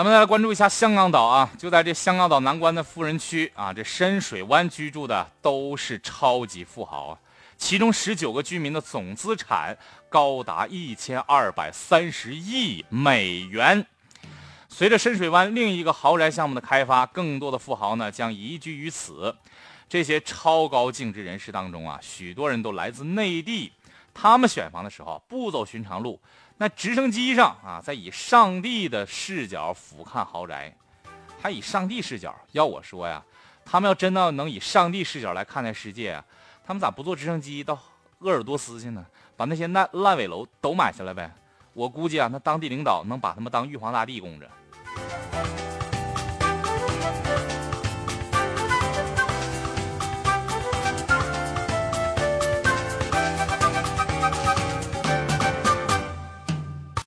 咱们再来关注一下香港岛啊，就在这香港岛南关的富人区啊，这深水湾居住的都是超级富豪啊，其中十九个居民的总资产高达一千二百三十亿美元。随着深水湾另一个豪宅项目的开发，更多的富豪呢将移居于此。这些超高净值人士当中啊，许多人都来自内地，他们选房的时候不走寻常路。那直升机上啊，在以上帝的视角俯瞰豪宅，还以上帝视角。要我说呀，他们要真的能以上帝视角来看待世界啊，他们咋不坐直升机到鄂尔多斯去呢？把那些烂烂尾楼都买下来呗。我估计啊，那当地领导能把他们当玉皇大帝供着。